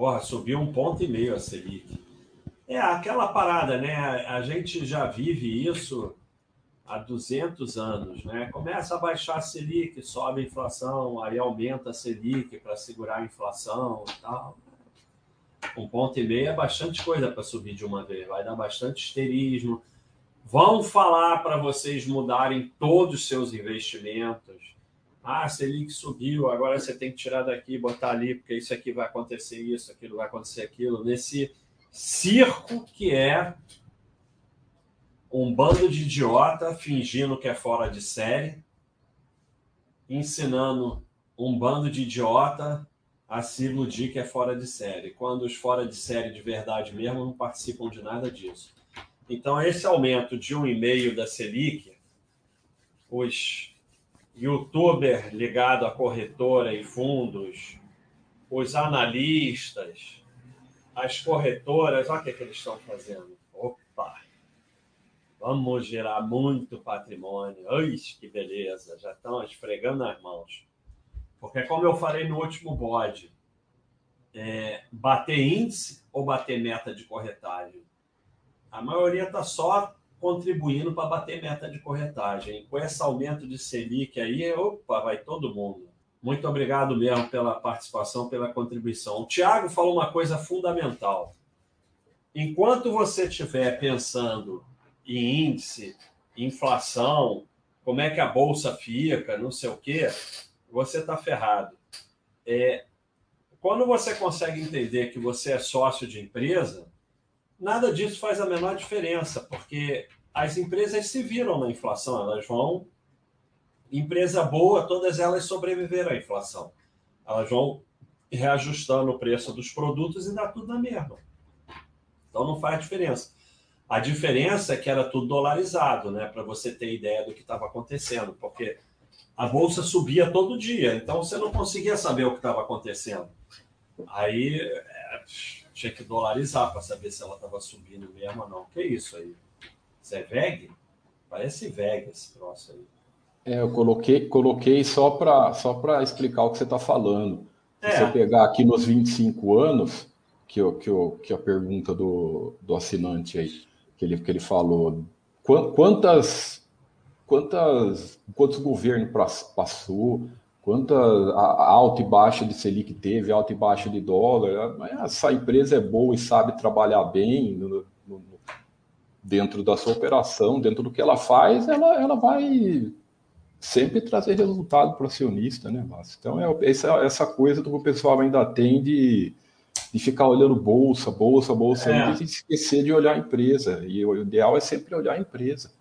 Porra, subiu um ponto e meio a Selic. É aquela parada, né? A gente já vive isso há 200 anos, né? Começa a baixar a Selic, sobe a inflação, aí aumenta a Selic para segurar a inflação e tal. Um ponto e meio é bastante coisa para subir de uma vez, vai dar bastante histerismo. Vão falar para vocês mudarem todos os seus investimentos. Ah, Selic subiu, agora você tem que tirar daqui e botar ali, porque isso aqui vai acontecer isso, aquilo vai acontecer aquilo. Nesse circo que é um bando de idiota fingindo que é fora de série, ensinando um bando de idiota a se iludir que é fora de série, quando os fora de série de verdade mesmo não participam de nada disso. Então, esse aumento de um e meio da Selic, os youtubers ligados à corretora e fundos, os analistas, as corretoras, olha o que, é que eles estão fazendo. Opa! Vamos gerar muito patrimônio. Ai, que beleza! Já estão esfregando as mãos. Porque, como eu falei no último bode, é, bater índice ou bater meta de corretagem? A maioria está só contribuindo para bater meta de corretagem. Com esse aumento de Selic aí, opa, vai todo mundo. Muito obrigado mesmo pela participação, pela contribuição. O Tiago falou uma coisa fundamental. Enquanto você estiver pensando em índice, inflação, como é que a bolsa fica, não sei o quê, você está ferrado. É, quando você consegue entender que você é sócio de empresa, nada disso faz a menor diferença, porque as empresas se viram na inflação, elas vão. Empresa boa, todas elas sobreviveram à inflação. Elas vão reajustando o preço dos produtos e dá tudo na mesma. Então não faz diferença. A diferença é que era tudo dolarizado, né? Para você ter ideia do que estava acontecendo, porque a bolsa subia todo dia, então você não conseguia saber o que estava acontecendo. Aí é, tinha que dolarizar para saber se ela estava subindo mesmo ou não. Que isso aí? Isso é VEG? Parece VEG esse troço aí. É, eu coloquei, coloquei só para só explicar o que você está falando. Se é. você pegar aqui nos 25 anos, que, eu, que, eu, que a pergunta do, do assinante aí, que ele, que ele falou, quantas quantas, quantos governos passou, quanta alta e baixa de Selic teve, alta e baixa de dólar. Essa empresa é boa e sabe trabalhar bem no, no, dentro da sua operação, dentro do que ela faz, ela, ela vai sempre trazer resultado para o acionista, né, Márcio? Então, é essa, essa coisa do que o pessoal ainda tem de, de ficar olhando bolsa, bolsa, bolsa, é. e esquecer de olhar a empresa. E o ideal é sempre olhar a empresa.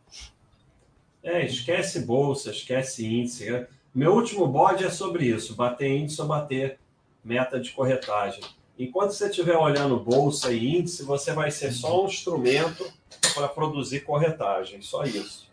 É, esquece bolsa, esquece índice. Meu último bode é sobre isso: bater índice ou bater meta de corretagem. Enquanto você estiver olhando bolsa e índice, você vai ser só um instrumento para produzir corretagem, só isso.